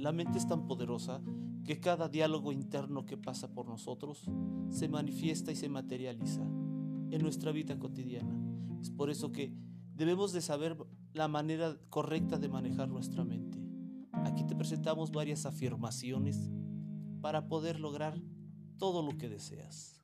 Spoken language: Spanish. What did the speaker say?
La mente es tan poderosa que cada diálogo interno que pasa por nosotros se manifiesta y se materializa en nuestra vida cotidiana. Es por eso que debemos de saber la manera correcta de manejar nuestra mente. Aquí te presentamos varias afirmaciones para poder lograr todo lo que deseas.